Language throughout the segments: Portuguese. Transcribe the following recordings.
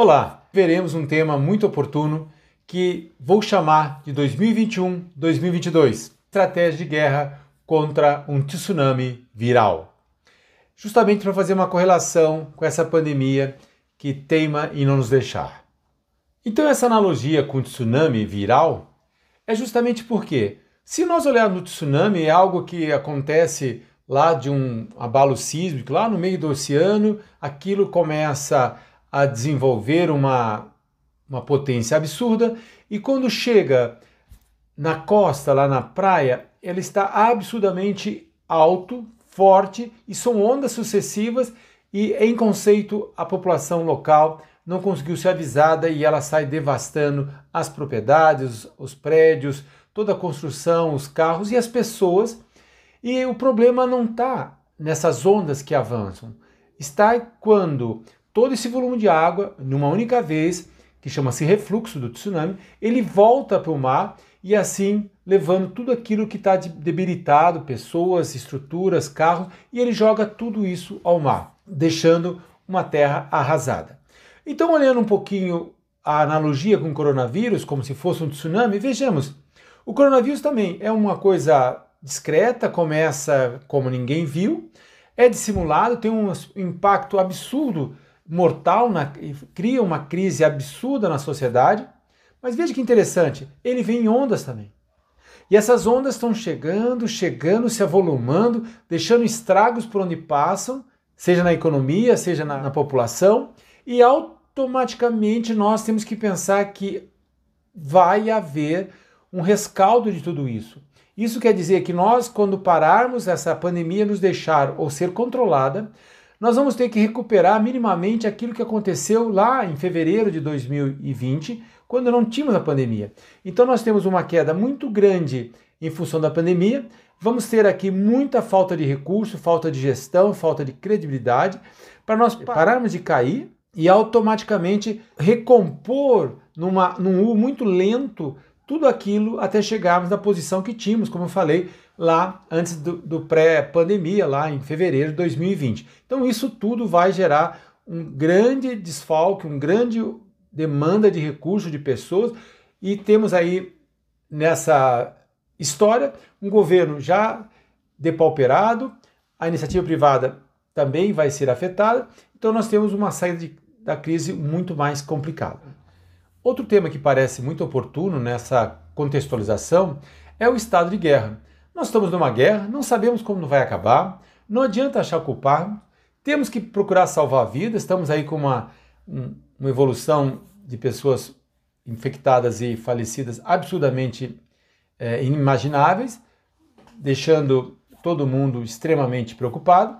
Olá, veremos um tema muito oportuno que vou chamar de 2021-2022 Estratégia de Guerra contra um Tsunami Viral. Justamente para fazer uma correlação com essa pandemia que teima em não nos deixar. Então, essa analogia com o tsunami viral é justamente porque, se nós olharmos no tsunami, é algo que acontece lá de um abalo sísmico, lá no meio do oceano, aquilo começa a desenvolver uma, uma potência absurda e quando chega na costa, lá na praia, ela está absurdamente alto, forte e são ondas sucessivas e em conceito a população local não conseguiu ser avisada e ela sai devastando as propriedades, os prédios, toda a construção, os carros e as pessoas. E o problema não está nessas ondas que avançam, está quando todo esse volume de água, numa única vez, que chama-se refluxo do tsunami, ele volta para o mar e assim levando tudo aquilo que está debilitado, pessoas, estruturas, carros, e ele joga tudo isso ao mar, deixando uma terra arrasada. Então, olhando um pouquinho a analogia com o coronavírus, como se fosse um tsunami, vejamos, o coronavírus também é uma coisa discreta, começa como ninguém viu, é dissimulado, tem um impacto absurdo mortal, na, cria uma crise absurda na sociedade. Mas veja que interessante, ele vem em ondas também. E essas ondas estão chegando, chegando, se avolumando, deixando estragos por onde passam, seja na economia, seja na, na população, e automaticamente nós temos que pensar que vai haver um rescaldo de tudo isso. Isso quer dizer que nós, quando pararmos essa pandemia nos deixar ou ser controlada, nós vamos ter que recuperar minimamente aquilo que aconteceu lá em fevereiro de 2020, quando não tínhamos a pandemia. Então nós temos uma queda muito grande em função da pandemia. Vamos ter aqui muita falta de recurso, falta de gestão, falta de credibilidade, para nós pararmos de cair e automaticamente recompor numa, num U muito lento tudo aquilo até chegarmos na posição que tínhamos, como eu falei, lá antes do, do pré-pandemia, lá em fevereiro de 2020. Então, isso tudo vai gerar um grande desfalque, um grande demanda de recursos de pessoas, e temos aí nessa história um governo já depauperado, a iniciativa privada também vai ser afetada, então nós temos uma saída de, da crise muito mais complicada. Outro tema que parece muito oportuno nessa contextualização é o estado de guerra. Nós estamos numa guerra, não sabemos como vai acabar, não adianta achar culpar, temos que procurar salvar vidas, estamos aí com uma, uma evolução de pessoas infectadas e falecidas absurdamente é, inimagináveis, deixando todo mundo extremamente preocupado,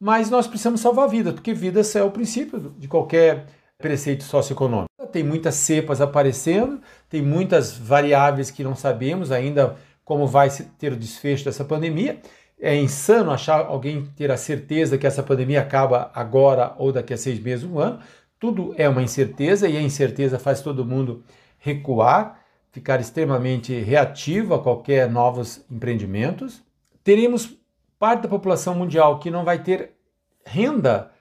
mas nós precisamos salvar vidas, porque vidas é o princípio de qualquer preceito socioeconômico. Tem muitas cepas aparecendo, tem muitas variáveis que não sabemos ainda como vai ter o desfecho dessa pandemia. É insano achar alguém ter a certeza que essa pandemia acaba agora ou daqui a seis meses, um ano. Tudo é uma incerteza e a incerteza faz todo mundo recuar, ficar extremamente reativo a qualquer novos empreendimentos. Teremos parte da população mundial que não vai ter renda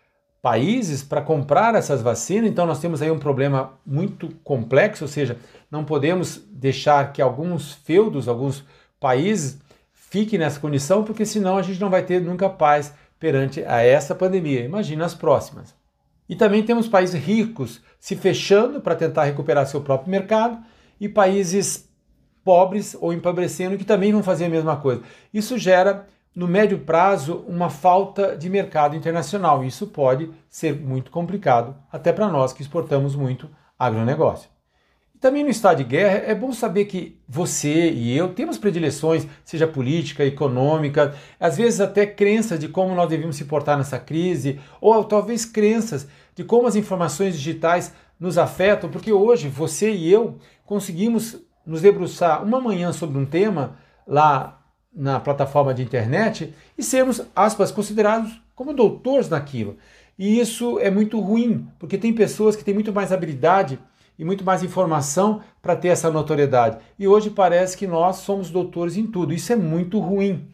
países para comprar essas vacinas, então nós temos aí um problema muito complexo, ou seja, não podemos deixar que alguns feudos, alguns países fiquem nessa condição, porque senão a gente não vai ter nunca paz perante a essa pandemia. Imagina as próximas. E também temos países ricos se fechando para tentar recuperar seu próprio mercado e países pobres ou empobrecendo que também vão fazer a mesma coisa. Isso gera no médio prazo, uma falta de mercado internacional. Isso pode ser muito complicado, até para nós que exportamos muito agronegócio. Também no estado de guerra, é bom saber que você e eu temos predileções, seja política, econômica, às vezes até crenças de como nós devemos se portar nessa crise, ou talvez crenças de como as informações digitais nos afetam, porque hoje você e eu conseguimos nos debruçar uma manhã sobre um tema lá na plataforma de internet e sermos, aspas, considerados como doutores naquilo. E isso é muito ruim, porque tem pessoas que têm muito mais habilidade e muito mais informação para ter essa notoriedade. E hoje parece que nós somos doutores em tudo. Isso é muito ruim.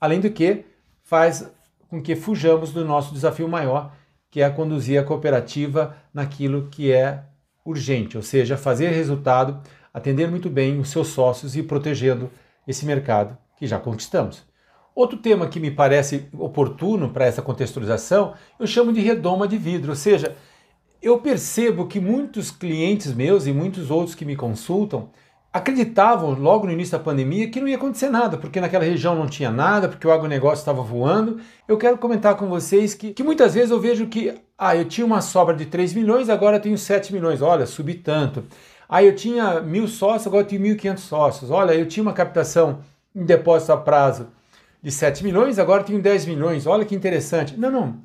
Além do que, faz com que fujamos do nosso desafio maior, que é conduzir a cooperativa naquilo que é urgente, ou seja, fazer resultado, atender muito bem os seus sócios e protegendo esse mercado que já conquistamos. Outro tema que me parece oportuno para essa contextualização, eu chamo de redoma de vidro, ou seja, eu percebo que muitos clientes meus e muitos outros que me consultam acreditavam logo no início da pandemia que não ia acontecer nada, porque naquela região não tinha nada, porque o agronegócio estava voando. Eu quero comentar com vocês que, que muitas vezes eu vejo que, ah, eu tinha uma sobra de 3 milhões, agora eu tenho 7 milhões, olha, subi tanto. Ah, eu tinha mil sócios, agora eu tenho 1.500 sócios. Olha, eu tinha uma captação em depósito a prazo de 7 milhões, agora tenho 10 milhões. Olha que interessante. Não, não.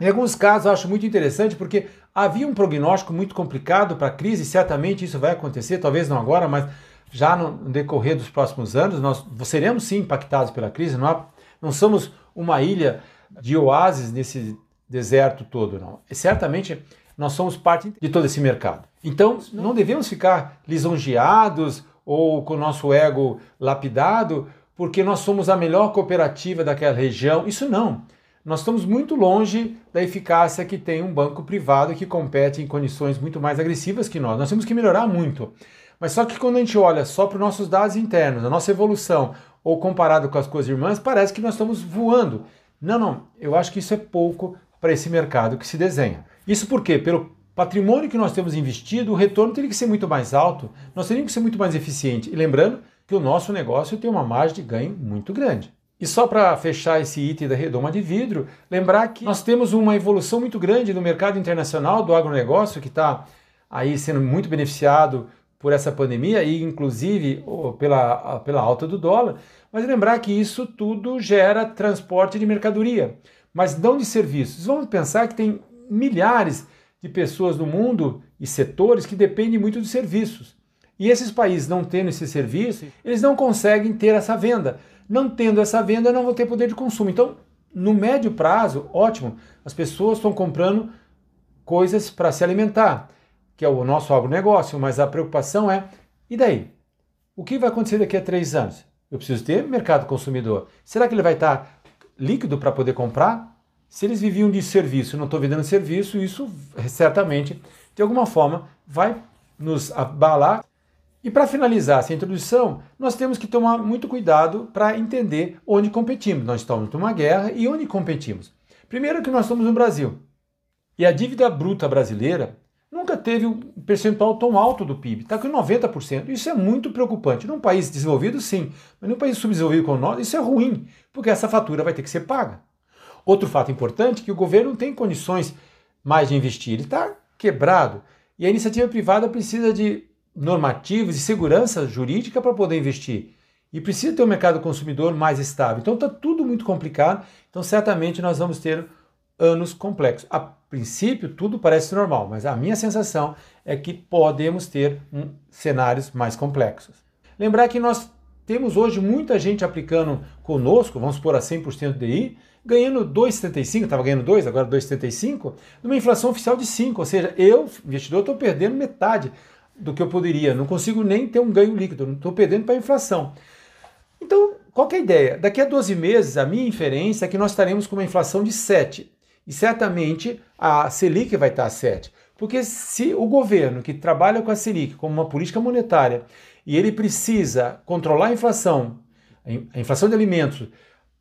Em alguns casos eu acho muito interessante porque havia um prognóstico muito complicado para a crise, certamente isso vai acontecer, talvez não agora, mas já no decorrer dos próximos anos, nós seremos sim impactados pela crise, não, há, não somos uma ilha de oásis nesse deserto todo, não. E certamente nós somos parte de todo esse mercado. Então, não devemos ficar lisonjeados ou com o nosso ego lapidado porque nós somos a melhor cooperativa daquela região. Isso não. Nós estamos muito longe da eficácia que tem um banco privado que compete em condições muito mais agressivas que nós. Nós temos que melhorar muito. Mas só que quando a gente olha só para os nossos dados internos, a nossa evolução, ou comparado com as coisas irmãs, parece que nós estamos voando. Não, não. Eu acho que isso é pouco para esse mercado que se desenha. Isso porque, pelo patrimônio que nós temos investido, o retorno teria que ser muito mais alto, nós teríamos que ser muito mais eficiente. E lembrando que o nosso negócio tem uma margem de ganho muito grande. E só para fechar esse item da redoma de vidro, lembrar que nós temos uma evolução muito grande no mercado internacional do agronegócio, que está aí sendo muito beneficiado por essa pandemia e inclusive pela, pela alta do dólar. Mas lembrar que isso tudo gera transporte de mercadoria, mas não de serviços. Vamos pensar que tem milhares de pessoas no mundo e setores que dependem muito de serviços. E esses países não tendo esse serviço, eles não conseguem ter essa venda. Não tendo essa venda, não vou ter poder de consumo. Então, no médio prazo, ótimo, as pessoas estão comprando coisas para se alimentar, que é o nosso agronegócio, mas a preocupação é, e daí? O que vai acontecer daqui a três anos? Eu preciso ter mercado consumidor. Será que ele vai estar líquido para poder comprar? Se eles viviam de serviço e não estão vendendo serviço, isso certamente, de alguma forma, vai nos abalar e para finalizar essa introdução, nós temos que tomar muito cuidado para entender onde competimos. Nós estamos numa guerra e onde competimos. Primeiro que nós estamos no Brasil. E a dívida bruta brasileira nunca teve um percentual tão alto do PIB, está com 90%. Isso é muito preocupante. Num país desenvolvido, sim, mas num país subdesenvolvido como nós, isso é ruim, porque essa fatura vai ter que ser paga. Outro fato importante é que o governo não tem condições mais de investir, ele está quebrado. E a iniciativa privada precisa de normativos e segurança jurídica para poder investir. E precisa ter um mercado consumidor mais estável. Então está tudo muito complicado. Então certamente nós vamos ter anos complexos. A princípio tudo parece normal, mas a minha sensação é que podemos ter um, cenários mais complexos. Lembrar que nós temos hoje muita gente aplicando conosco, vamos supor a 100% DI, ganhando 2,75, estava ganhando 2, agora 2,75, numa inflação oficial de 5, ou seja, eu, investidor, estou perdendo metade do que eu poderia, não consigo nem ter um ganho líquido, estou perdendo para a inflação. Então, qual é a ideia? Daqui a 12 meses, a minha inferência é que nós estaremos com uma inflação de 7. E certamente a Selic vai estar a 7. Porque se o governo que trabalha com a Selic como uma política monetária e ele precisa controlar a inflação, a inflação de alimentos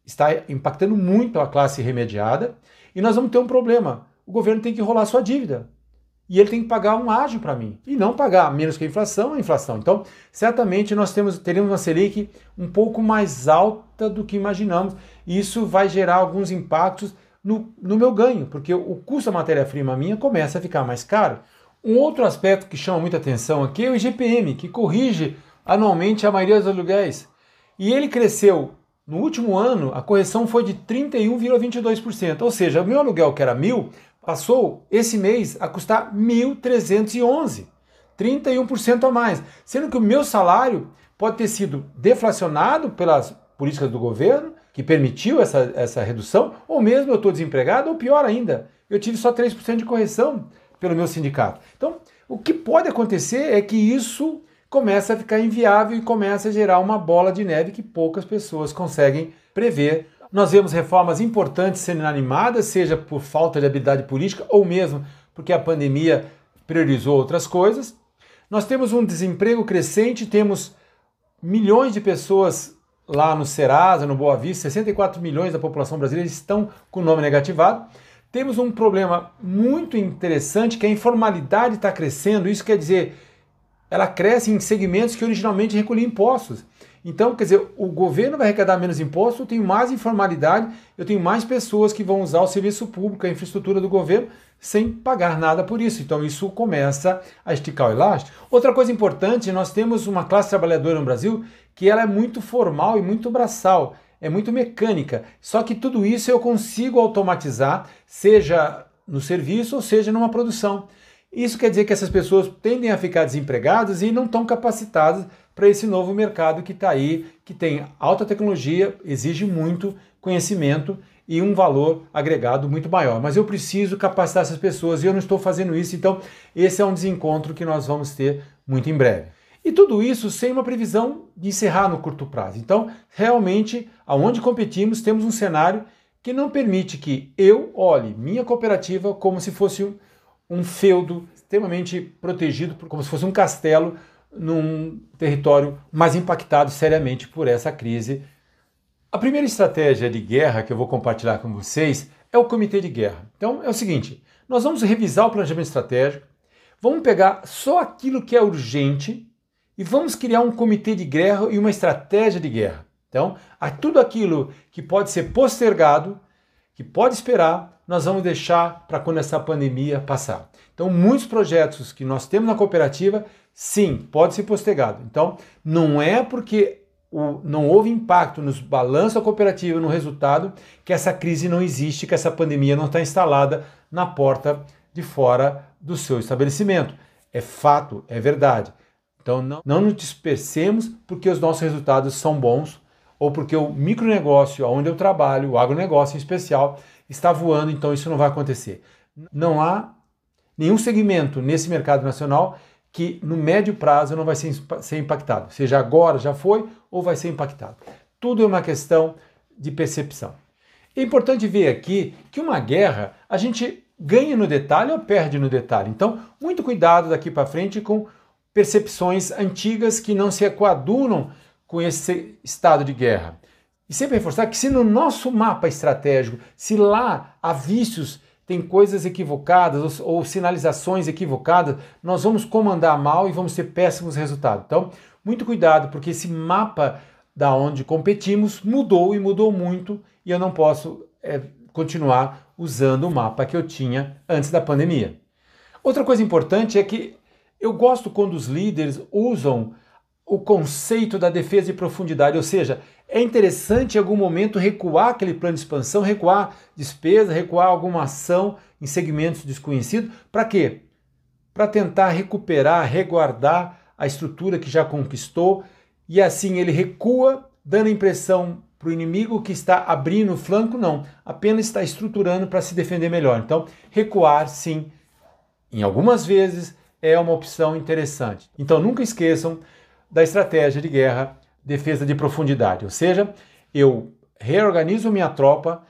está impactando muito a classe remediada, e nós vamos ter um problema. O governo tem que rolar sua dívida e ele tem que pagar um ágio para mim e não pagar menos que a inflação, a inflação. Então, certamente nós temos, teremos uma Selic um pouco mais alta do que imaginamos e isso vai gerar alguns impactos no, no meu ganho, porque o custo da matéria-prima minha começa a ficar mais caro. Um outro aspecto que chama muita atenção aqui é o IGPM, que corrige anualmente a maioria dos aluguéis. E ele cresceu. No último ano, a correção foi de 31,22%, ou seja, o meu aluguel que era mil passou esse mês a custar 1.311, 31% a mais, sendo que o meu salário pode ter sido deflacionado pelas políticas do governo, que permitiu essa, essa redução, ou mesmo eu estou desempregado, ou pior ainda, eu tive só 3% de correção pelo meu sindicato. Então, o que pode acontecer é que isso começa a ficar inviável e começa a gerar uma bola de neve que poucas pessoas conseguem prever Nós vemos reformas importantes sendo animadas, seja por falta de habilidade política ou mesmo porque a pandemia priorizou outras coisas. Nós temos um desemprego crescente, temos milhões de pessoas lá no Serasa, no Boa Vista, 64 milhões da população brasileira estão com o nome negativado. Temos um problema muito interessante que a informalidade está crescendo. Isso quer dizer, ela cresce em segmentos que originalmente recolhiam impostos. Então, quer dizer, o governo vai arrecadar menos impostos, eu tenho mais informalidade, eu tenho mais pessoas que vão usar o serviço público, a infraestrutura do governo, sem pagar nada por isso. Então, isso começa a esticar o elástico. Outra coisa importante, nós temos uma classe trabalhadora no Brasil que ela é muito formal e muito braçal, é muito mecânica. Só que tudo isso eu consigo automatizar, seja no serviço ou seja numa produção. Isso quer dizer que essas pessoas tendem a ficar desempregadas e não estão capacitadas para esse novo mercado que está aí, que tem alta tecnologia, exige muito conhecimento e um valor agregado muito maior. Mas eu preciso capacitar essas pessoas e eu não estou fazendo isso, então esse é um desencontro que nós vamos ter muito em breve. E tudo isso sem uma previsão de encerrar no curto prazo. Então, realmente, aonde competimos, temos um cenário que não permite que eu olhe minha cooperativa como se fosse um, um feudo extremamente protegido, como se fosse um castelo num território mais impactado seriamente por essa crise. A primeira estratégia de guerra que eu vou compartilhar com vocês é o comitê de guerra. Então é o seguinte: nós vamos revisar o planejamento estratégico, vamos pegar só aquilo que é urgente e vamos criar um comitê de guerra e uma estratégia de guerra. Então, a tudo aquilo que pode ser postergado, que pode esperar, nós vamos deixar para quando essa pandemia passar. Então, muitos projetos que nós temos na cooperativa Sim, pode ser postergado. Então, não é porque o, não houve impacto nos balanços da cooperativa, no resultado, que essa crise não existe, que essa pandemia não está instalada na porta de fora do seu estabelecimento. É fato, é verdade. Então, não, não nos dispersemos porque os nossos resultados são bons ou porque o micronegócio onde eu trabalho, o agronegócio em especial, está voando, então isso não vai acontecer. Não há nenhum segmento nesse mercado nacional que no médio prazo não vai ser, ser impactado, seja agora, já foi ou vai ser impactado. Tudo é uma questão de percepção. É importante ver aqui que uma guerra a gente ganha no detalhe ou perde no detalhe. Então, muito cuidado daqui para frente com percepções antigas que não se coadunam com esse estado de guerra. E sempre reforçar que se no nosso mapa estratégico, se lá há vícios tem coisas equivocadas ou, ou, sinalizações equivocadas, nós vamos comandar mal e vamos ter péssimos resultados. Então, muito cuidado, porque esse mapa da onde competimos mudou e mudou muito, e eu não posso é, continuar usando o mapa que eu tinha antes da pandemia. Outra coisa importante é que eu gosto quando os líderes usam o conceito da defesa de profundidade, ou seja, é interessante em algum momento recuar aquele plano de expansão, recuar despesa, recuar alguma ação em segmentos desconhecidos. Para quê? Para tentar recuperar, reguardar a estrutura que já conquistou e assim ele recua, dando a impressão para o inimigo que está abrindo o flanco, não, apenas está estruturando para se defender melhor. Então, recuar, sim, em algumas vezes é uma opção interessante. Então, nunca esqueçam da estratégia de guerra defesa de profundidade, ou seja, eu reorganizo minha tropa,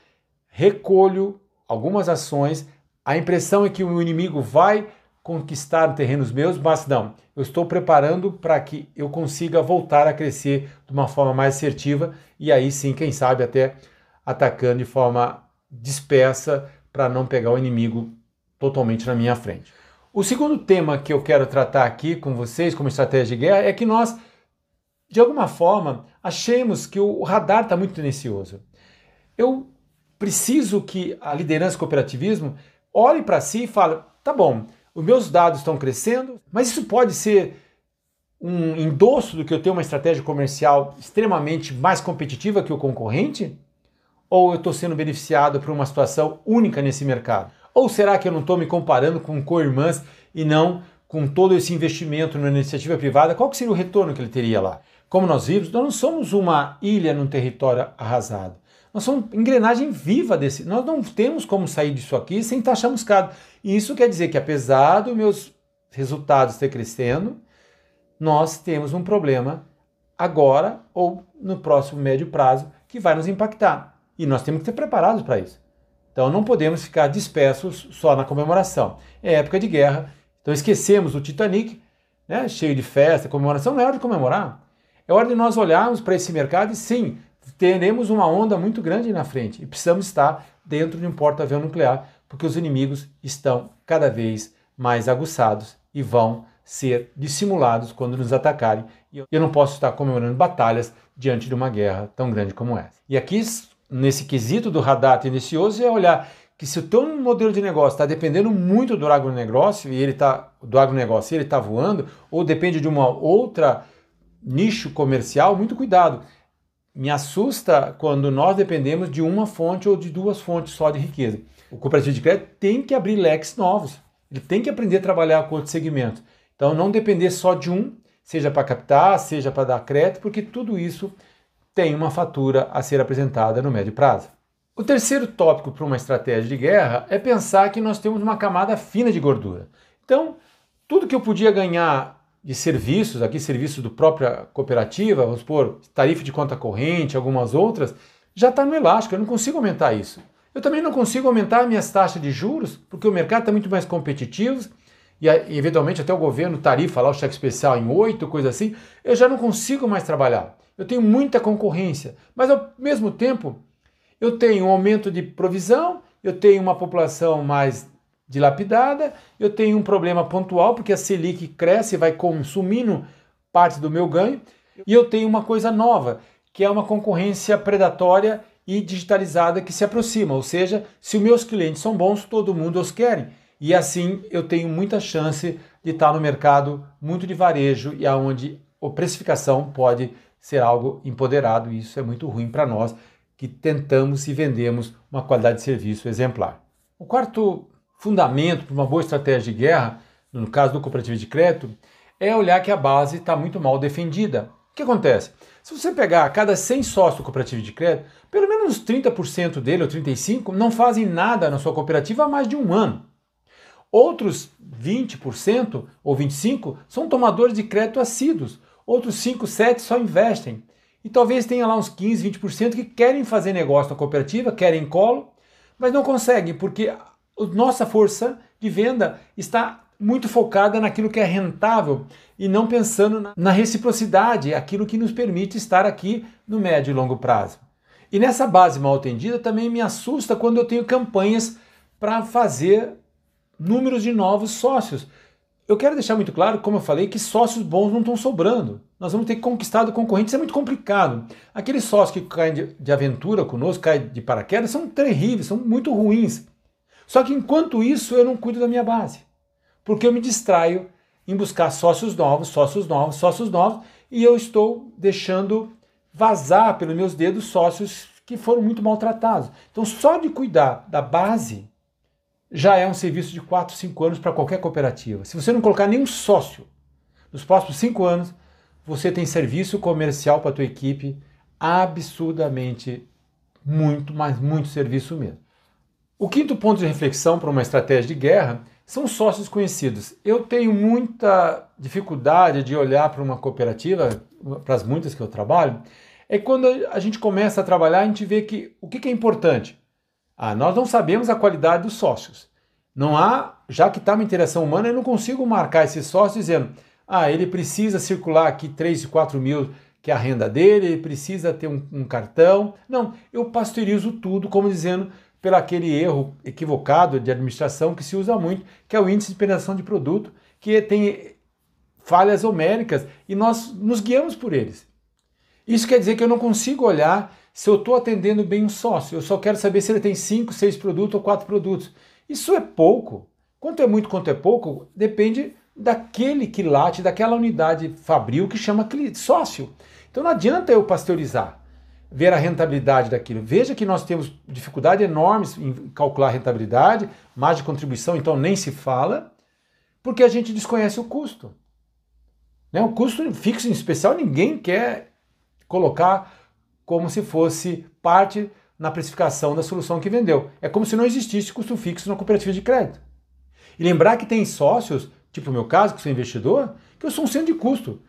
recolho algumas ações, a impressão é que o inimigo vai conquistar terrenos meus, mas não, eu estou preparando para que eu consiga voltar a crescer de uma forma mais assertiva e aí sim, quem sabe até atacando de forma dispersa para não pegar o inimigo totalmente na minha frente. O segundo tema que eu quero tratar aqui com vocês como estratégia de guerra é que nós, de alguma forma, achemos que o radar está muito tendencioso. Eu preciso que a liderança cooperativismo olhe para si e fale: tá bom, os meus dados estão crescendo, mas isso pode ser um endosso do que eu tenho uma estratégia comercial extremamente mais competitiva que o concorrente? Ou eu estou sendo beneficiado por uma situação única nesse mercado? Ou será que eu não estou me comparando com co-irmãs e não com todo esse investimento na iniciativa privada? Qual seria o retorno que ele teria lá? Como nós vimos, nós não somos uma ilha num território arrasado. Nós somos engrenagem viva desse. Nós não temos como sair disso aqui sem estar chamuscado. E isso quer dizer que, apesar dos meus resultados ter crescendo, nós temos um problema agora ou no próximo médio prazo que vai nos impactar. E nós temos que ser preparados para isso. Então não podemos ficar dispersos só na comemoração. É época de guerra, então esquecemos o Titanic, né, cheio de festa, comemoração, não é hora de comemorar. É hora de nós olharmos para esse mercado e sim, teremos uma onda muito grande na frente e precisamos estar dentro de um porta-avião nuclear, porque os inimigos estão cada vez mais aguçados e vão ser dissimulados quando nos atacarem. E eu não posso estar comemorando batalhas diante de uma guerra tão grande como essa. E aqui, nesse quesito do radar tendencioso, é olhar que se o teu modelo de negócio está dependendo muito do agronegócio e ele está do agronegócio ele está voando, ou depende de uma outra nicho comercial, muito cuidado. Me assusta quando nós dependemos de uma fonte ou de duas fontes só de riqueza. O cooperativo de crédito tem que abrir leques novos. Ele tem que aprender a trabalhar com outros segmentos. Então, não depender só de um, seja para captar, seja para dar crédito, porque tudo isso tem uma fatura a ser apresentada no médio prazo. O terceiro tópico para uma estratégia de guerra é pensar que nós temos uma camada fina de gordura. Então, tudo que eu podia ganhar de serviços, aqui serviços do própria cooperativa, vamos supor, tarifa de conta corrente, algumas outras, já está no elástico, eu não consigo aumentar isso. Eu também não consigo aumentar minhas taxas de juros, porque o mercado está muito mais competitivo e, eventualmente até o governo tarifa lá o cheque especial em 8, coisa assim, eu já não consigo mais trabalhar. Eu tenho muita concorrência, mas ao mesmo tempo eu tenho um aumento de provisão, eu tenho uma população mais dilapidada, eu tenho um problema pontual, porque a Selic cresce e vai consumindo parte do meu ganho, e eu tenho uma coisa nova, que é uma concorrência predatória e digitalizada que se aproxima, ou seja, se os meus clientes são bons, todo mundo os quer. E assim eu tenho muita chance de estar no mercado muito de varejo e aonde a precificação pode ser algo empoderado, e isso é muito ruim para nós que tentamos e vendemos uma qualidade de serviço exemplar. O quarto fundamento para uma boa estratégia de guerra, no caso do cooperativo de crédito, é olhar que a base está muito mal defendida. O que acontece? Se você pegar cada 100 sócios do cooperativo de crédito, pelo menos 30% dele ou 35% não fazem nada na sua cooperativa há mais de um ano. Outros 20% ou 25% são tomadores de crédito assíduos. Outros 5, 7 só investem. E talvez tenha lá uns 15, 20% que querem fazer negócio na cooperativa, querem colo, mas não conseguem, porque nossa força de venda está muito focada naquilo que é rentável e não pensando na reciprocidade, aquilo que nos permite estar aqui no médio e longo prazo. E nessa base mal atendida também me assusta quando eu tenho campanhas para fazer números de novos sócios. Eu quero deixar muito claro, como eu falei, que sócios bons não estão sobrando. Nós vamos ter que conquistar do concorrente, isso é muito complicado. Aqueles sócios que caem de, de aventura conosco, caem de paraquedas, são terríveis, são muito ruins. Só que enquanto isso eu não cuido da minha base, porque eu me distraio em buscar sócios novos, sócios novos, sócios novos, e eu estou deixando vazar pelos meus dedos sócios que foram muito maltratados. Então, só de cuidar da base já é um serviço de 4, 5 anos para qualquer cooperativa. Se você não colocar nenhum sócio nos próximos 5 anos, você tem serviço comercial para a tua equipe absurdamente muito, mas muito serviço mesmo. O quinto ponto de reflexão para uma estratégia de guerra são sócios conhecidos. Eu tenho muita dificuldade de olhar para uma cooperativa, para as muitas que eu trabalho, é quando a gente começa a trabalhar, a gente vê que o que é importante. Ah, nós não sabemos a qualidade dos sócios. Não há, já que está uma interação humana, eu não consigo marcar esse sócio dizendo, ah, ele precisa circular aqui 3, 4 mil, que é a renda dele, ele precisa ter um, um cartão. Não, eu pasteurizo tudo, como dizendo, pelo aquele erro equivocado de administração que se usa muito, que é o índice de penetração de produto, que tem falhas homéricas e nós nos guiamos por eles. Isso quer dizer que eu não consigo olhar se eu estou atendendo bem um sócio, eu só quero saber se ele tem 5, 6 produtos ou 4 produtos. Isso é pouco. Quanto é muito, quanto é pouco, depende daquele que late, daquela unidade fabril que chama sócio. Então não adianta eu pasteurizar ver a rentabilidade daquilo. Veja que nós temos dificuldade enormes em calcular a rentabilidade, margem de contribuição, então nem se fala, porque a gente desconhece o custo. Né? O custo fixo em especial ninguém quer colocar como se fosse parte na precificação da solução que vendeu. É como se não existisse custo fixo na cooperativa de crédito. E lembrar que tem sócios, tipo o meu caso, que sou investidor, que eu sou um centro de custo.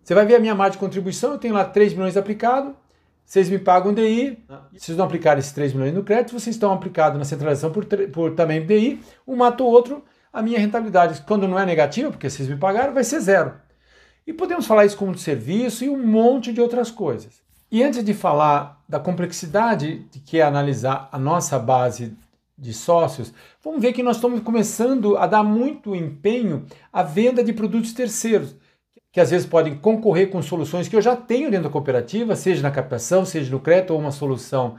Você vai ver a minha margem de contribuição, eu tenho lá 3 milhões aplicado, vocês me pagam DI, vocês não aplicar esses 3 milhões no crédito, vocês estão aplicados na centralização por, por também DI, um mata o outro, a minha rentabilidade, quando não é negativa, porque vocês me pagaram, vai ser zero. E podemos falar isso como de serviço e um monte de outras coisas. E antes de falar da complexidade de que é analisar a nossa base de sócios, vamos ver que nós estamos começando a dar muito empenho à venda de produtos terceiros que às vezes podem concorrer com soluções que eu já tenho dentro da cooperativa, seja na captação, seja no crédito ou uma solução,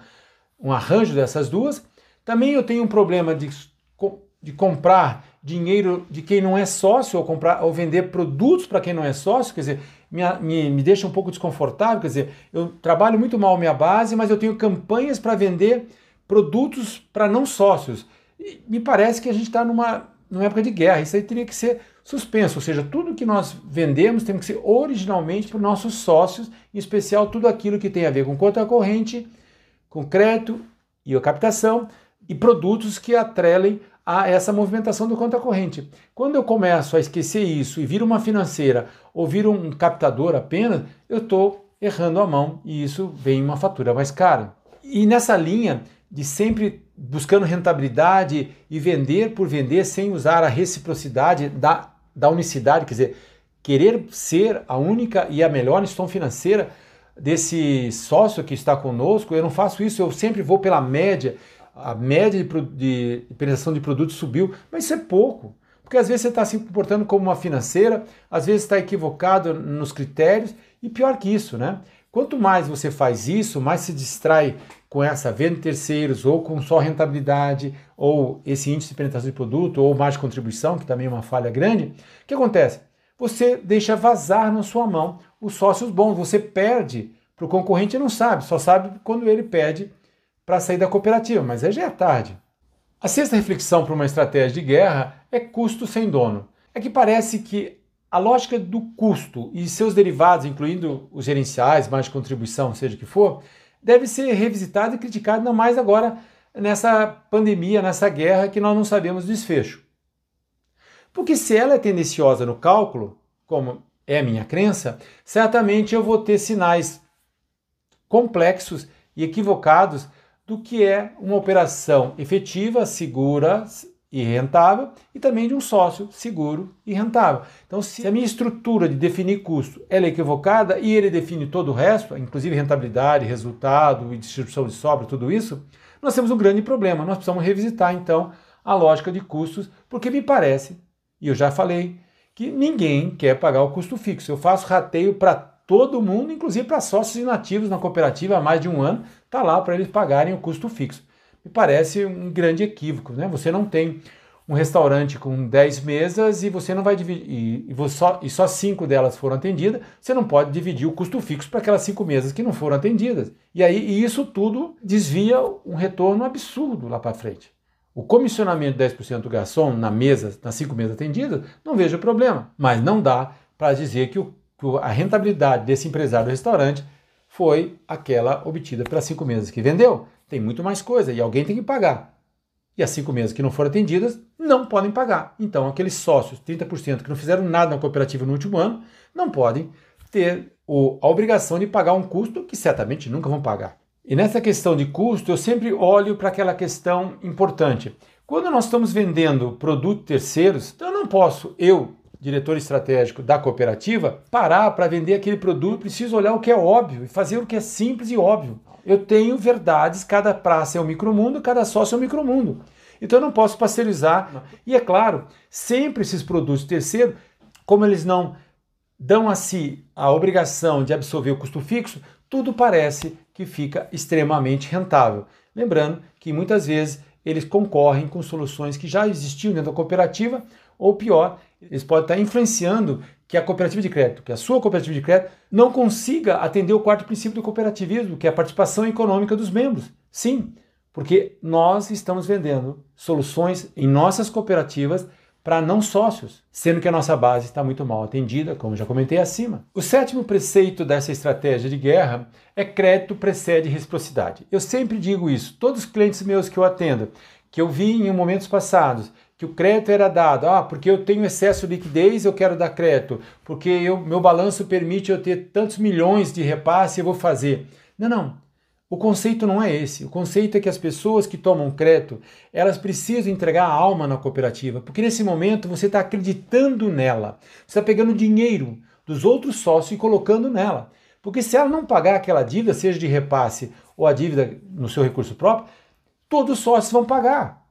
um arranjo dessas duas. Também eu tenho um problema de, de comprar dinheiro de quem não é sócio ou comprar ou vender produtos para quem não é sócio, quer dizer, me, me, me deixa um pouco desconfortável, quer dizer, eu trabalho muito mal minha base, mas eu tenho campanhas para vender produtos para não sócios. E me parece que a gente está numa, numa época de guerra, isso aí teria que ser suspenso, ou seja, tudo que nós vendemos tem que ser originalmente para os nossos sócios, em especial tudo aquilo que tem a ver com conta corrente, com crédito e captação e produtos que atrelem a essa movimentação do conta corrente. Quando eu começo a esquecer isso e viro uma financeira ou viro um captador apenas, eu estou errando a mão e isso vem uma fatura mais cara. E nessa linha de sempre buscando rentabilidade e vender por vender sem usar a reciprocidade da da unicidade, quer dizer, querer ser a única e a melhor instituição financeira desse sócio que está conosco, eu não faço isso, eu sempre vou pela média. A média de, de, de penetração de produtos subiu, mas isso é pouco. Porque às vezes você está se comportando como uma financeira, às vezes está equivocado nos critérios, e pior que isso, né? Quanto mais você faz isso, mais se distrai com essa venda de terceiros, ou com só rentabilidade, ou esse índice de penetração de produto, ou mais contribuição, que também é uma falha grande, o que acontece? Você deixa vazar na sua mão os sócios bons, você perde para o concorrente e não sabe, só sabe quando ele pede para sair da cooperativa, mas aí já é tarde. A sexta reflexão para uma estratégia de guerra é custo sem dono. É que parece que a lógica do custo e seus derivados, incluindo os gerenciais, mais contribuição, seja o que for, deve ser revisitado e criticado, ainda mais agora nessa pandemia, nessa guerra que nós não sabemos desfecho. Porque se ela é tendenciosa no cálculo, como é a minha crença, certamente eu vou ter sinais complexos e equivocados do que é uma operação efetiva, segura, e rentável e também de um sócio seguro e rentável. Então, se a minha estrutura de definir custo é equivocada e ele define todo o resto, inclusive rentabilidade, resultado e distribuição de sobra, tudo isso, nós temos um grande problema. Nós precisamos revisitar então a lógica de custos, porque me parece, e eu já falei, que ninguém quer pagar o custo fixo. Eu faço rateio para todo mundo, inclusive para sócios inativos na cooperativa há mais de um ano, está lá para eles pagarem o custo fixo me parece um grande equívoco. Né? Você não tem um restaurante com 10 mesas e você não vai dividir, e, e, só, e só cinco delas foram atendidas, você não pode dividir o custo fixo para aquelas cinco mesas que não foram atendidas. E aí e isso tudo desvia um retorno absurdo lá para frente. O comissionamento de 10% do garçom na mesa, nas cinco mesas atendidas, não vejo problema, mas não dá para dizer que, o, a rentabilidade desse empresário do restaurante foi aquela obtida pelas cinco mesas que vendeu tem muito mais coisa e alguém tem que pagar. E as cinco mesas que não foram atendidas não podem pagar. Então, aqueles sócios, 30% que não fizeram nada na cooperativa no último ano, não podem ter a obrigação de pagar um custo que certamente nunca vão pagar. E nessa questão de custo, eu sempre olho para aquela questão importante. Quando nós estamos vendendo produtos terceiros, então eu não posso, eu, diretor estratégico da cooperativa, parar para vender aquele produto, preciso olhar o que é óbvio e fazer o que é simples e óbvio eu tenho verdades, cada praça é um micromundo, cada sócio é um micromundo. Então eu não posso pasteurizar. E é claro, sempre esses produtos terceiros, como eles não dão a si a obrigação de absorver o custo fixo, tudo parece que fica extremamente rentável. Lembrando que muitas vezes eles concorrem com soluções que já existiam dentro da cooperativa, ou pior, eles podem estar influenciando que a cooperativa de crédito, que a sua cooperativa de crédito não consiga atender o quarto princípio do cooperativismo, que é a participação econômica dos membros. Sim, porque nós estamos vendendo soluções em nossas cooperativas para não sócios, sendo que a nossa base está muito mal atendida, como já comentei acima. O sétimo preceito dessa estratégia de guerra é crédito precede reciprocidade. Eu sempre digo isso, todos os clientes meus que eu atendo, que eu vi em momentos passados, que o crédito era dado, ah, porque eu tenho excesso de liquidez, eu quero dar crédito, porque eu, meu balanço permite eu ter tantos milhões de repasse, eu vou fazer. Não, não. O conceito não é esse. O conceito é que as pessoas que tomam crédito, elas precisam entregar a alma na cooperativa, porque nesse momento você está acreditando nela. Você está pegando dinheiro dos outros sócios e colocando nela. Porque se ela não pagar aquela dívida, seja de repasse ou a dívida no seu recurso próprio, todos os sócios vão pagar.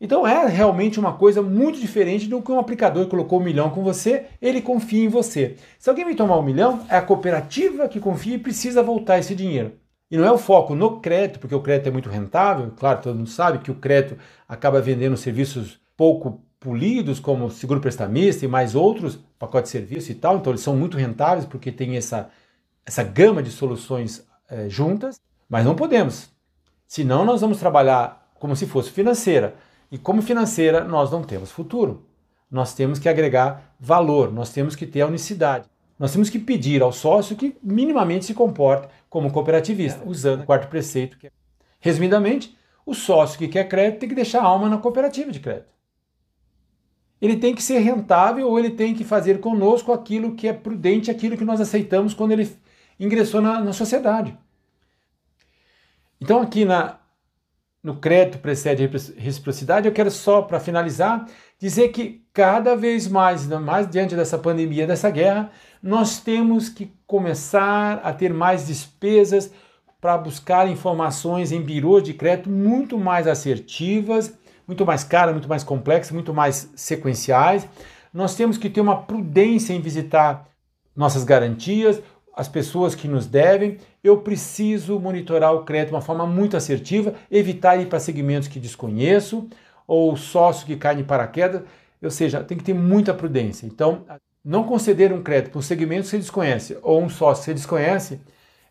Então é realmente uma coisa muito diferente do que um aplicador colocou um milhão com você, ele confia em você. Se alguém me tomar um milhão, é a cooperativa que confia e precisa voltar esse dinheiro. E não é o foco no crédito, porque o crédito é muito rentável, claro, todo mundo sabe que o crédito acaba vendendo serviços pouco polidos, como seguro prestamista e mais outros pacotes de serviço e tal, então eles são muito rentáveis porque tem essa, essa gama de soluções é, juntas, mas não podemos. Senão nós vamos trabalhar como se fosse financeira. E como financeira, nós não temos futuro. Nós temos que agregar valor, nós temos que ter a unicidade. Nós temos que pedir ao sócio que minimamente se comporte como cooperativista, usando o quarto preceito. Que é... Resumidamente, o sócio que quer crédito tem que deixar a alma na cooperativa de crédito. Ele tem que ser rentável ou ele tem que fazer conosco aquilo que é prudente, aquilo que nós aceitamos quando ele ingressou na, na sociedade. Então, aqui na, no crédito precede reciprocidade, eu quero só, para finalizar, dizer que cada vez mais, mais diante dessa pandemia, dessa guerra, nós temos que começar a ter mais despesas para buscar informações em birôs de crédito muito mais assertivas, muito mais caras, muito mais complexas, muito mais sequenciais. Nós temos que ter uma prudência em visitar nossas garantias, as pessoas que nos devem, eu preciso monitorar o crédito de uma forma muito assertiva, evitar ir para segmentos que desconheço, ou sócio que cai de paraquedas, ou seja, tem que ter muita prudência. Então, não conceder um crédito para um segmento que você desconhece ou um sócio que você desconhece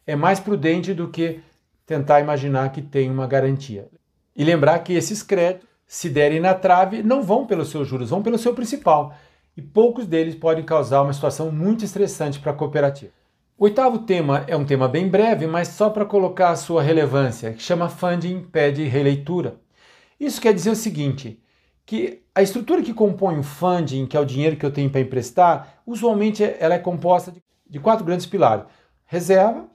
é mais prudente do que tentar imaginar que tem uma garantia. E lembrar que esses créditos, se derem na trave, não vão pelos seus juros, vão pelo seu principal. E poucos deles podem causar uma situação muito estressante para a cooperativa. O oitavo tema é um tema bem breve, mas só para colocar a sua relevância, que chama Funding pede releitura. Isso quer dizer o seguinte, que a estrutura que compõe o funding, que é o dinheiro que eu tenho para emprestar, usualmente ela é composta de, quatro grandes pilares. Reserva,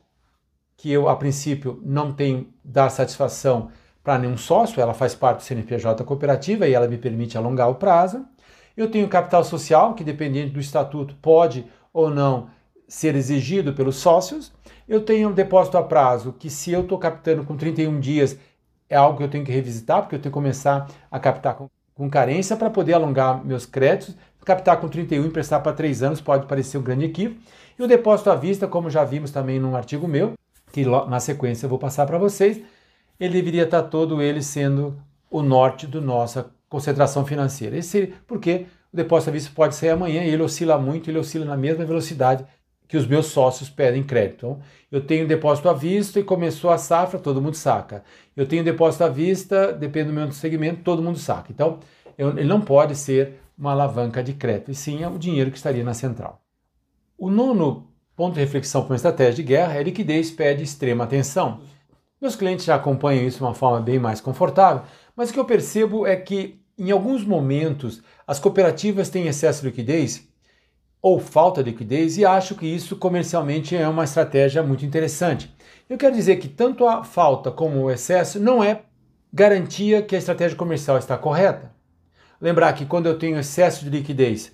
que eu a princípio não tenho dar satisfação para nenhum sócio, ela faz parte do CNPJ cooperativa e ela me permite alongar o prazo. Eu tenho capital social, que dependendo do estatuto pode ou não ser exigido pelos sócios. Eu tenho um depósito a prazo que, se eu estou captando com 31 dias, é algo que eu tenho que revisitar, porque eu tenho que começar a captar com, com carência para poder alongar meus créditos. Captar com 31 e emprestar para 3 anos pode parecer um grande equívoco. E o depósito à vista, como já vimos também num artigo meu, que na sequência eu vou passar para vocês, ele deveria estar todo ele sendo o norte da nossa concentração financeira. Esse, porque o depósito à vista pode sair amanhã ele oscila muito, ele oscila na mesma velocidade que os meus sócios pedem crédito. Então, eu tenho depósito à vista e começou a safra, todo mundo saca. Eu tenho depósito à vista, depende do meu segmento, todo mundo saca. Então, ele não pode ser uma alavanca de crédito, e sim é o dinheiro que estaria na central. O nono ponto de reflexão para uma estratégia de guerra é liquidez pede extrema atenção. Meus clientes já acompanham isso de uma forma bem mais confortável, mas o que eu percebo é que, em alguns momentos, as cooperativas têm excesso de liquidez ou falta de liquidez e acho que isso comercialmente é uma estratégia muito interessante. Eu quero dizer que tanto a falta como o excesso não é garantia que a estratégia comercial está correta. Lembrar que quando eu tenho excesso de liquidez,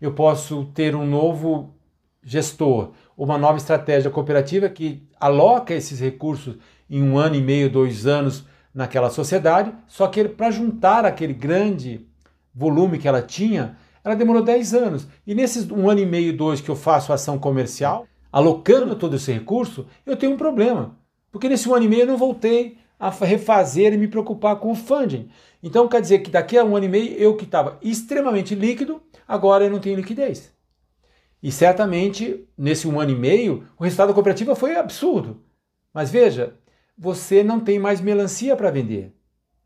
eu posso ter um novo gestor, uma nova estratégia cooperativa que aloca esses recursos em um ano e meio, dois anos naquela sociedade, só que para juntar aquele grande volume que ela tinha, ela demorou 10 anos. E nesses um ano e meio, dois que eu faço ação comercial, alocando todo esse recurso, eu tenho um problema. Porque nesse um ano e meio eu não voltei a refazer e me preocupar com o funding. Então quer dizer que daqui a um ano e meio eu que estava extremamente líquido, agora eu não tenho liquidez. E certamente nesse um ano e meio o resultado da cooperativa foi absurdo. Mas veja, você não tem mais melancia para vender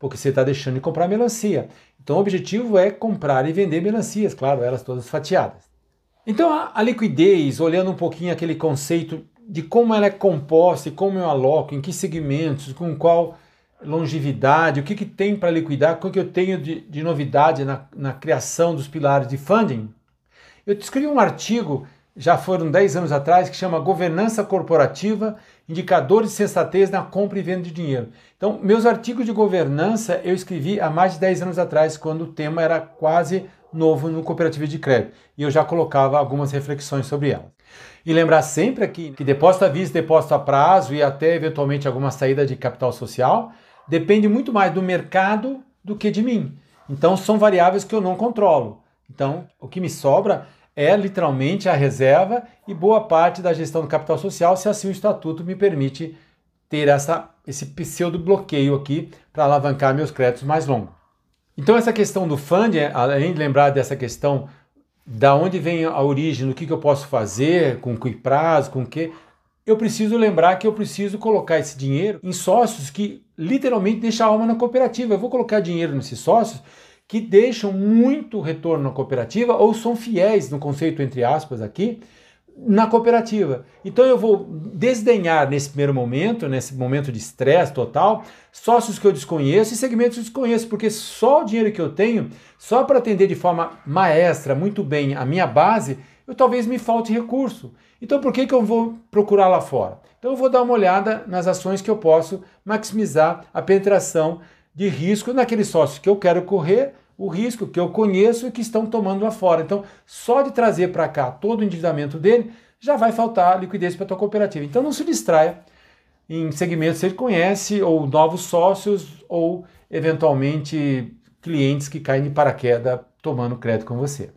porque você está deixando de comprar melancia. Então o objetivo é comprar e vender melancias, claro, elas todas fatiadas. Então a, a liquidez, olhando um pouquinho aquele conceito de como ela é composta e como eu aloco, em que segmentos, com qual longevidade, o que, que tem para liquidar, o que eu tenho de, de novidade na, na, criação dos pilares de funding. Eu escrevi um artigo, já foram 10 anos atrás, que chama Governança Corporativa indicadores de sensatez na compra e venda de dinheiro. Então, meus artigos de governança eu escrevi há mais de 10 anos atrás, quando o tema era quase novo no cooperativo de crédito, e eu já colocava algumas reflexões sobre ela. E lembrar sempre aqui que depósito à vista, depósito a prazo e até eventualmente alguma saída de capital social depende muito mais do mercado do que de mim. Então são variáveis que eu não controlo. Então o que me sobra é literalmente a reserva e boa parte da gestão do capital social, se assim o estatuto me permite ter essa, esse pseudo bloqueio aqui para alavancar meus créditos mais longos. Então essa questão do funding, além de lembrar dessa questão da onde vem a origem, do que, que eu posso fazer, com que prazo, com que, eu preciso lembrar que eu preciso colocar esse dinheiro em sócios que literalmente deixam a alma na cooperativa. Eu vou colocar dinheiro nesses sócios que deixam muito retorno na cooperativa ou são fiéis, no conceito entre aspas aqui, na cooperativa. Então eu vou desdenhar nesse primeiro momento, nesse momento de estresse total, sócios que eu desconheço e segmentos que eu desconheço, porque só o dinheiro que eu tenho, só para atender de forma maestra, muito bem a minha base, eu talvez me falte recurso. Então por que, que eu vou procurar lá fora? Então eu vou dar uma olhada nas ações que eu posso maximizar a penetração de risco naqueles sócios que eu quero correr o risco que eu conheço e que estão tomando lá fora. Então, só de trazer para cá todo o endividamento dele, já vai faltar liquidez para a tua cooperativa. Então, não se distraia em segmentos que você conhece, ou novos sócios, ou eventualmente clientes que caem de paraquedas tomando crédito com você.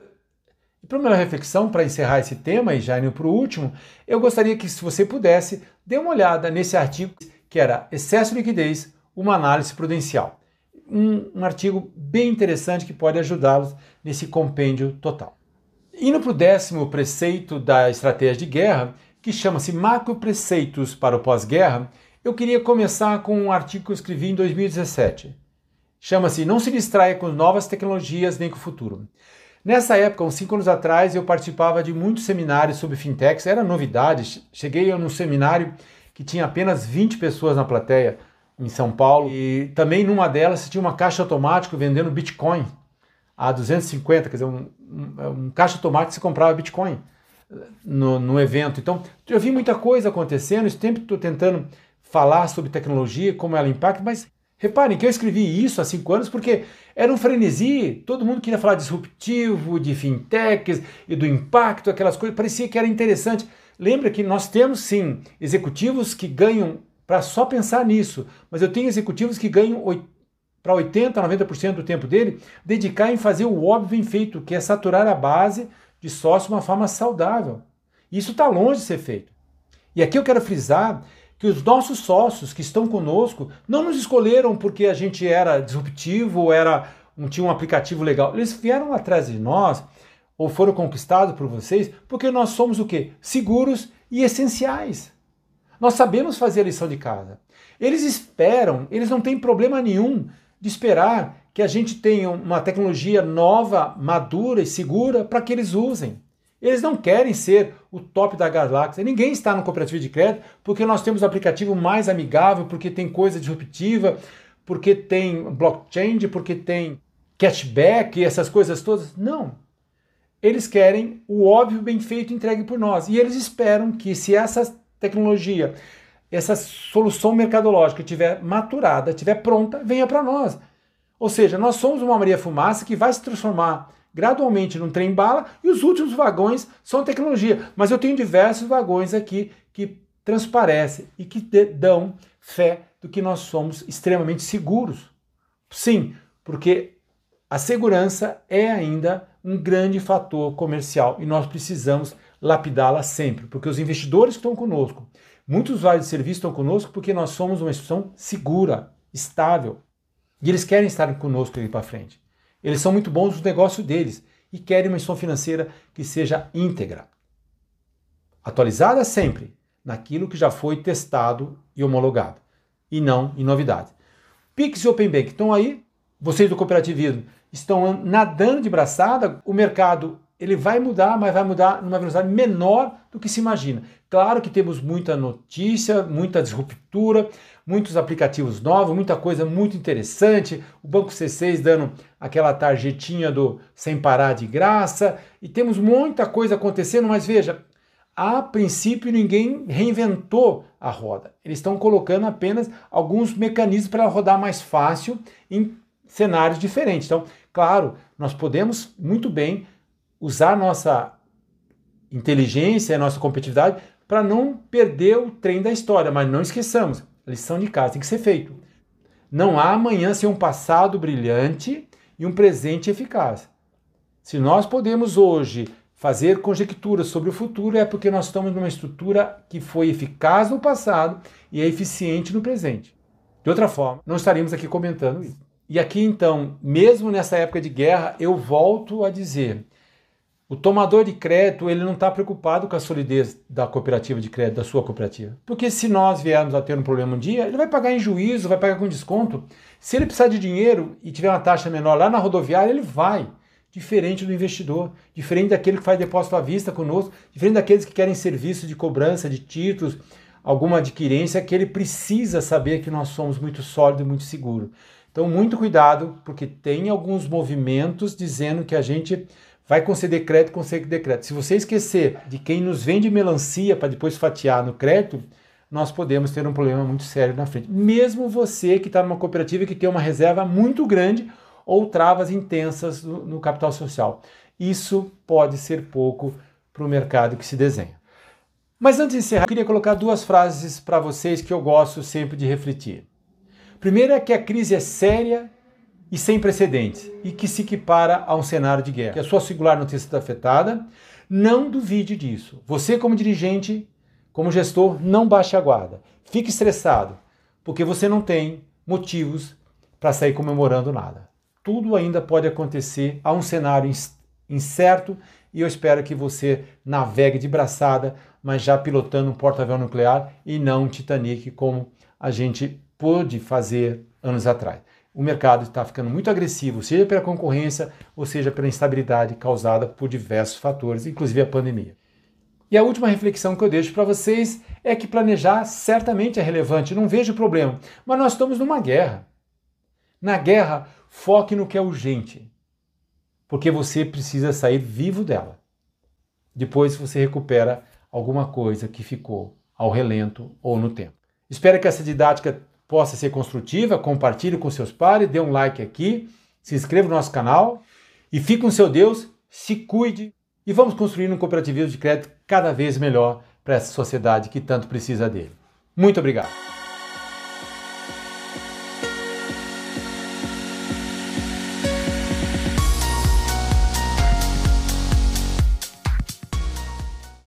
E para uma reflexão, para encerrar esse tema e já indo para o último, eu gostaria que, se você pudesse, dê uma olhada nesse artigo que era Excesso de liquidez, uma análise prudencial um, um artigo bem interessante que pode ajudá-los nesse compêndio total. Indo para o décimo preceito da estratégia de guerra, que chama-se Macro Preceitos para o Pós-Guerra, eu queria começar com um artigo que eu escrevi em 2017. Chama-se Não se distraia com novas tecnologias nem com o futuro. Nessa época, uns cinco anos atrás, eu participava de muitos seminários sobre fintechs, era novidade. Cheguei num seminário que tinha apenas 20 pessoas na plateia, em São Paulo. E também numa delas tinha uma caixa automática vendendo Bitcoin a 250, quer dizer, um, um, um caixa automático se comprava Bitcoin no, no evento. Então, eu vi muita coisa acontecendo, esse tempo estou tentando falar sobre tecnologia, como ela impacta, mas reparem que eu escrevi isso há cinco anos porque era um frenesi, todo mundo queria falar disruptivo, de fintechs e do impacto, aquelas coisas, parecia que era interessante. Lembra que nós temos sim executivos que ganham para só pensar nisso. Mas eu tenho executivos que ganham para 80%, 90% do tempo dele, dedicar em fazer o óbvio bem feito, que é saturar a base de sócio de uma forma saudável. Isso está longe de ser feito. E aqui eu quero frisar que os nossos sócios que estão conosco não nos escolheram porque a gente era disruptivo era, tinha um aplicativo legal. Eles vieram atrás de nós ou foram conquistados por vocês porque nós somos o quê? Seguros e essenciais. Nós sabemos fazer a lição de casa. Eles esperam, eles não têm problema nenhum de esperar que a gente tenha uma tecnologia nova, madura e segura para que eles usem. Eles não querem ser o top da galáxia. Ninguém está no cooperativo de crédito porque nós temos o aplicativo mais amigável, porque tem coisa disruptiva, porque tem blockchain, porque tem cashback essas coisas todas. Não. Eles querem o óbvio bem feito entregue por nós. E eles esperam que se essas tecnologia, essa solução mercadológica estiver maturada, estiver pronta, venha para nós. Ou seja, nós somos uma Maria Fumaça que vai se transformar gradualmente num trem bala e os últimos vagões são tecnologia. Mas eu tenho diversos vagões aqui que transparecem e que dão fé do que nós somos extremamente seguros. Sim, porque a segurança é ainda um grande fator comercial e nós precisamos lapidá-la sempre, porque os investidores que estão conosco, muitos usuários de serviço estão conosco porque nós somos uma instituição segura, estável. E eles querem estar conosco ali para frente. Eles são muito bons no negócio deles e querem uma instituição financeira que seja íntegra. Atualizada sempre naquilo que já foi testado e homologado, e não em novidade. Pix e Open Bank estão aí, vocês do cooperativismo estão nadando de braçada, o mercado ele vai mudar, mas vai mudar numa velocidade menor do que se imagina. Claro que temos muita notícia, muita disruptura, muitos aplicativos novos, muita coisa muito interessante. O Banco C6 dando aquela tarjetinha do sem parar de graça, e temos muita coisa acontecendo, mas veja, a princípio ninguém reinventou a roda. Eles estão colocando apenas alguns mecanismos para rodar mais fácil em cenários diferentes. Então, claro, nós podemos muito bem usar nossa inteligência, nossa competitividade para não perder o trem da história, mas não esqueçamos, lição de casa tem que ser feito. Não há amanhã sem um passado brilhante e um presente eficaz. Se nós podemos hoje fazer conjecturas sobre o futuro, é porque nós estamos numa estrutura que foi eficaz no passado e é eficiente no presente. De outra forma, não estaríamos aqui comentando isso. E aqui então, mesmo nessa época de guerra, eu volto a dizer: o tomador de crédito ele não está preocupado com a solidez da cooperativa de crédito, da sua cooperativa. Porque se nós viermos a ter um problema um dia, ele vai pagar em juízo, vai pagar com desconto. Se ele precisar de dinheiro e tiver uma taxa menor lá na rodoviária, ele vai. Diferente do investidor, diferente daquele que faz depósito à vista conosco, diferente daqueles que querem serviço de cobrança de títulos, alguma adquirência, que ele precisa saber que nós somos muito sólido e muito seguro. Então, muito cuidado, porque tem alguns movimentos dizendo que a gente vai conceder crédito, conceder crédito. Se você esquecer de quem nos vende melancia para depois fatiar no crédito, nós podemos ter um problema muito sério na frente. Mesmo você que está numa cooperativa que tem uma reserva muito grande ou travas intensas no, no capital social. Isso pode ser pouco para o mercado que se desenha. Mas antes de encerrar, eu queria colocar duas frases para vocês que eu gosto sempre de refletir. Primeiro é que a crise é séria e sem precedentes e que se equipara a um cenário de guerra. Que a sua singular não tenha sido afetada, não duvide disso. Você, como dirigente, como gestor, não baixe a guarda. Fique estressado, porque você não tem motivos para sair comemorando nada. Tudo ainda pode acontecer a um cenário incerto e eu espero que você navegue de braçada, mas já pilotando um porta-aviões nuclear e não um Titanic como a gente pôde fazer anos atrás o mercado está ficando muito agressivo, seja pela concorrência ou seja pela instabilidade causada por diversos fatores, inclusive a pandemia. E a última reflexão que eu deixo para vocês é que planejar certamente é relevante, não vejo problema, mas nós estamos numa guerra. Na guerra, foque no que é urgente, porque você precisa sair vivo dela. Depois você recupera alguma coisa que ficou ao relento ou no tempo. Espero que essa didática possa ser construtiva, compartilhe com seus pares, dê um like aqui, se inscreva no nosso canal e fique com seu Deus, se cuide e vamos construir um cooperativismo de crédito cada vez melhor para essa sociedade que tanto precisa dele. Muito obrigado.